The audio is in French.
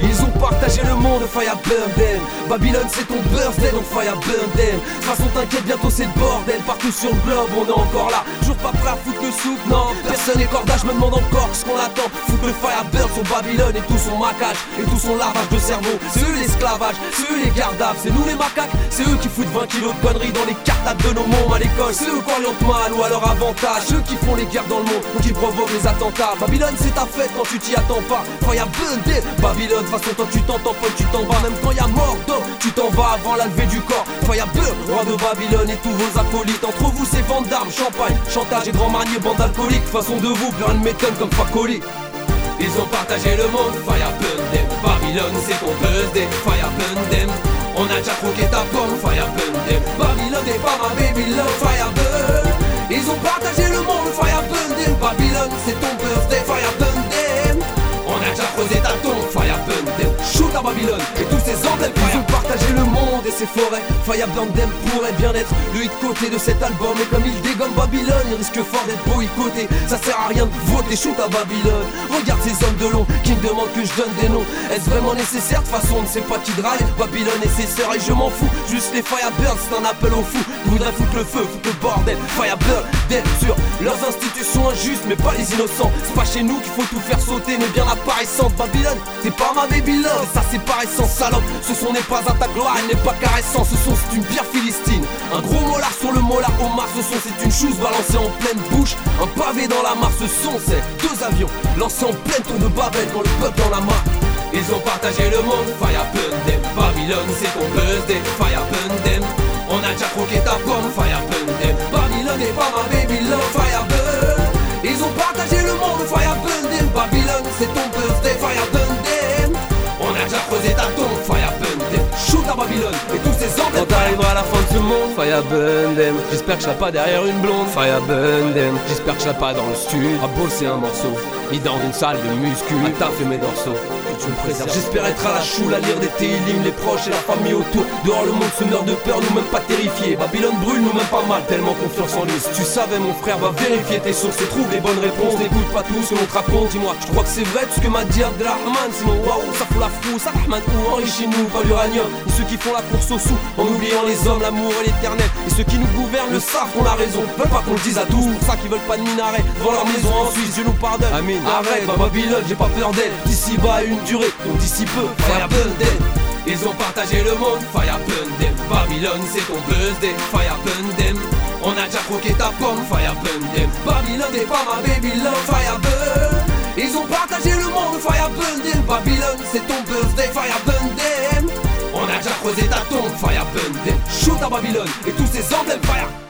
Ils ont partagé le monde, fire burn Babylone c'est ton birthday donc fire burn them. Façon t'inquiète bientôt c'est le bordel. Partout sur le globe on est encore là. Toujours pas prêt à foutre le soupe, non. Personne n'est corda, je me demande encore ce qu'on attend. Foutre le fire burn sur Babylone et tout son maquage Et tout son lavage de cerveau. C'est eux l'esclavage, c'est eux les gardables. C'est nous les macaques, c'est eux qui foutent 20 kilos de conneries Dans les cartables de nos mômes à l'école. C'est eux qui orientent mal ou à leur avantage. Ceux qui font les guerres dans le monde ou qui provoquent les attentats. Babylone c'est ta fête quand tu t'y attends pas. Fire burn them. Babylone, façon toi tu t'entends pas, tu t'en vas. Même quand y a mort tu t'en vas avant la levée du corps. Burn, roi de Babylone et tous vos acolytes. Entre vous c'est vente d'armes, champagne, chantage et grand manier, bande alcoolique. Façon de vous, plein de m'étonne comme Facoli Ils ont partagé le monde, fire Babylone c'est ton birthday, fire them. On a déjà croqué ta pomme, fire Babylone n'est pas ma baby love, fire Ils ont partagé le monde, fire Babylone c'est ton birthday, Babylone et tous ces emblèmes et ses forêts. Burn them pourrait bien être le hit côté de cet album. Et comme il dégomme Babylone, il risque fort d'être boycotté Ça sert à rien de voter shoot à Babylone. Regarde ces hommes de long qui me demandent que je donne des noms. Est-ce vraiment nécessaire de façon on ne sait pas qui drive Babylone et ses sœurs et je m'en fous. Juste les Firebirds c'est un appel au fou Ils voudraient foutre le feu, foutre le bordel. Firebird dead sur leurs institutions injustes mais pas les innocents. C'est pas chez nous qu'il faut tout faire sauter mais bien apparaissante Babylone c'est pas ma baby love ça c'est pas récent salope. Ce son n'est pas à ta gloire elle n'est pas caressant Ce son c'est une bière philistine. Un gros molar sur le molar au mars Ce son c'est une chose balancée en pleine bouche. Un pavé dans la mare Ce son c'est deux avions lancés en pleine tour de Babel Quand le peuple en la main ils ont partagé le monde, fire them. Babylone c'est ton birthday, fire them. On a déjà croqué ta pomme, fire them. Babylone n'est pas ma baby love, Ils ont partagé Shoot à La fin de ce monde, J'espère que je pas derrière une blonde, fire burn them J'espère que je pas dans le stud, à bosser un morceau. Ni dans une salle de muscu, à taffer mes dorsaux. Tu me préserves. J'espère être à la choule à lire des télim, les proches et la famille autour. Dehors le monde se meurt de peur, nous même pas terrifiés. Babylone brûle, nous même pas mal, tellement confiance en lui. Tu savais, mon frère, va vérifier tes sources et trouve les bonnes réponses. N'écoute pas tout ce que l'on te raconte, dis-moi, tu crois que c'est vrai tout ce que m'a dit Abdelrahman? Sinon, waouh, ça fout la frousse, Abdelrahman ou enrichis-nous, pas l'uranium. Et ceux qui font la course au sous, en oubliant les hommes, l'amour et l'éternel. Et ceux qui nous gouvernent le savent qu'on a raison, veulent pas qu'on le dise à tous. Pour ça qu'ils veulent pas de minaret devant leur maison en Suisse, Dieu nous pardonne. Amin. Arrête, bah, Babylone, j'ai pas peur d'elle. D'ici bas une durée, donc d'ici peu, fire. Ils ont partagé le monde, fire them. Babylone, c'est ton birthday, fire them. On a déjà croqué ta pomme, fire them. Babylone n'est pas ma baby love, fire burn. Ils ont partagé le monde, fire them. Babylone, c'est ton birthday, fire them. On a déjà creusé ta tombe, fire burn Babylone. Et tous ces emblèmes, fire